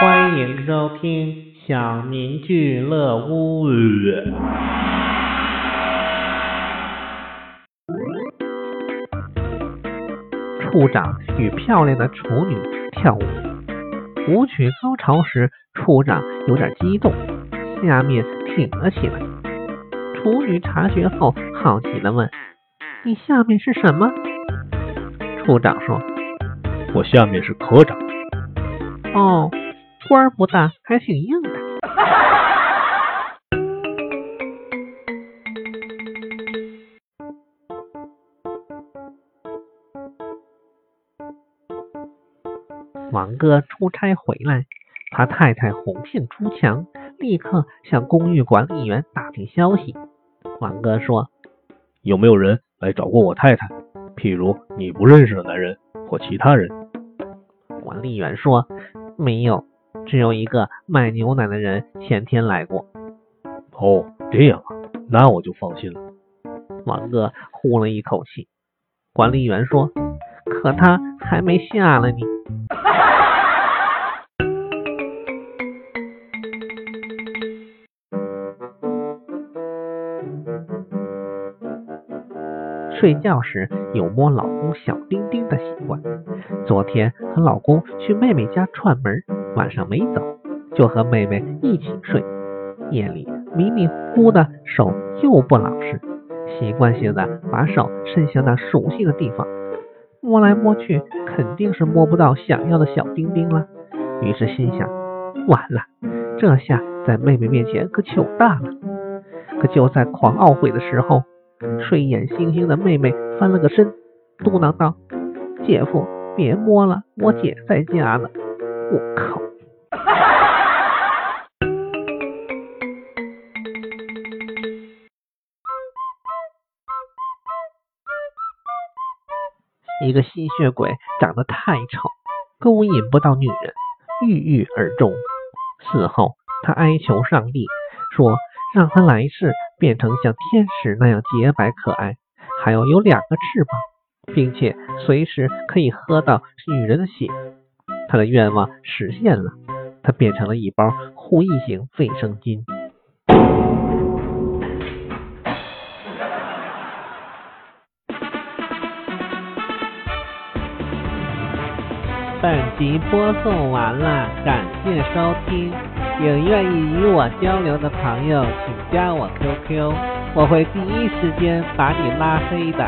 欢迎收听小明俱乐部。处长与漂亮的处女跳舞，舞曲高潮时，处长有点激动，下面挺了起来。处女察觉后，好奇的问：“你下面是什么？”处长说：“我下面是科长。”哦，官儿不大，还挺硬的。王哥出差回来，他太太红杏出墙，立刻向公寓管理员打听消息。王哥说：“有没有人来找过我太太？譬如你不认识的男人或其他人？”管理员说：“没有，只有一个卖牛奶的人前天来过。”哦，这样啊，那我就放心了。王哥呼了一口气。管理员说：“可他还没下来呢。”睡觉时有摸老公小丁丁的习惯。昨天和老公去妹妹家串门，晚上没走，就和妹妹一起睡。夜里迷迷糊糊的手又不老实，习惯性的把手伸向那熟悉的地方，摸来摸去，肯定是摸不到想要的小丁丁了。于是心想：完了，这下在妹妹面前可糗大了。可就在狂懊悔的时候，睡眼惺惺的妹妹翻了个身，嘟囔道：“姐夫，别摸了，我姐在家呢。”我靠！一个吸血鬼长得太丑，勾引不到女人，郁郁而终。死后，他哀求上帝说：“让他来世变成像天使那样洁白可爱，还要有两个翅膀，并且随时可以喝到女人的血。”他的愿望实现了，他变成了一包护翼型卫生巾。本集播送完了，感谢收听。有愿意与我交流的朋友，请加我 QQ，我会第一时间把你拉黑的。